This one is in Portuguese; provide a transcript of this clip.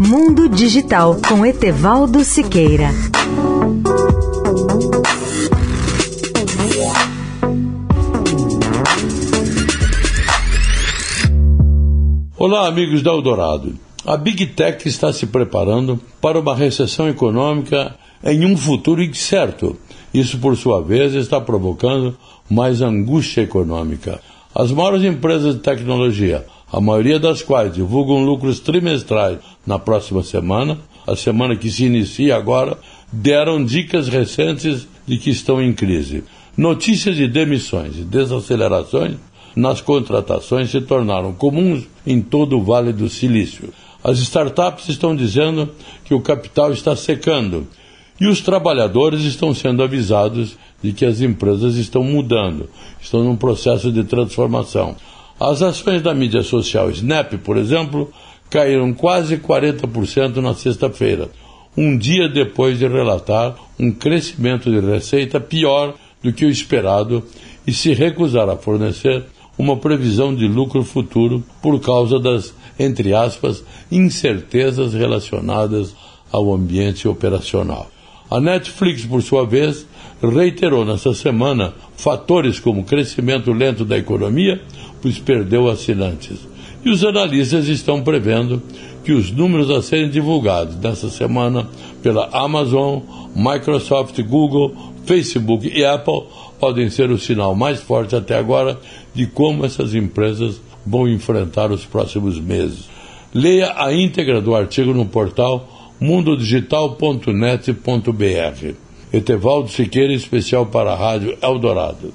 Mundo Digital com Etevaldo Siqueira. Olá, amigos da Eldorado. A Big Tech está se preparando para uma recessão econômica em um futuro incerto. Isso, por sua vez, está provocando mais angústia econômica. As maiores empresas de tecnologia, a maioria das quais divulgam lucros trimestrais na próxima semana, a semana que se inicia agora, deram dicas recentes de que estão em crise. Notícias de demissões e desacelerações nas contratações se tornaram comuns em todo o Vale do Silício. As startups estão dizendo que o capital está secando e os trabalhadores estão sendo avisados de que as empresas estão mudando, estão num processo de transformação. As ações da mídia social Snap, por exemplo, caíram quase 40% na sexta-feira, um dia depois de relatar um crescimento de receita pior do que o esperado e se recusar a fornecer uma previsão de lucro futuro por causa das, entre aspas, incertezas relacionadas ao ambiente operacional. A Netflix, por sua vez, reiterou nesta semana fatores como crescimento lento da economia, pois perdeu assinantes. E os analistas estão prevendo que os números a serem divulgados nesta semana pela Amazon, Microsoft, Google, Facebook e Apple podem ser o sinal mais forte até agora de como essas empresas vão enfrentar os próximos meses. Leia a íntegra do artigo no portal mundodigital.net.br. Etevaldo Siqueira, especial para a Rádio Eldorado.